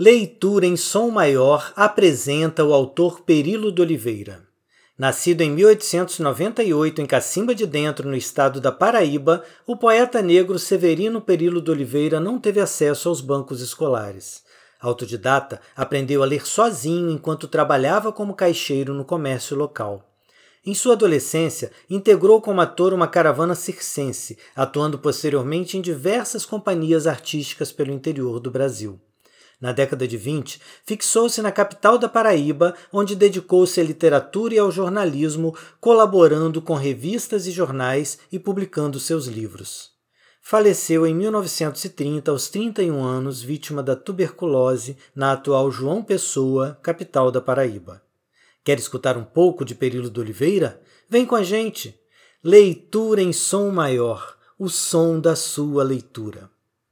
Leitura em Som Maior apresenta o autor Perilo de Oliveira. Nascido em 1898 em Cacimba de Dentro, no estado da Paraíba, o poeta negro Severino Perilo de Oliveira não teve acesso aos bancos escolares. Autodidata, aprendeu a ler sozinho enquanto trabalhava como caixeiro no comércio local. Em sua adolescência, integrou como ator uma caravana circense, atuando posteriormente em diversas companhias artísticas pelo interior do Brasil. Na década de 20, fixou-se na capital da Paraíba, onde dedicou-se à literatura e ao jornalismo, colaborando com revistas e jornais e publicando seus livros. Faleceu em 1930, aos 31 anos, vítima da tuberculose, na atual João Pessoa, capital da Paraíba. Quer escutar um pouco de Perilo de Oliveira? Vem com a gente! Leitura em som maior, o som da sua leitura.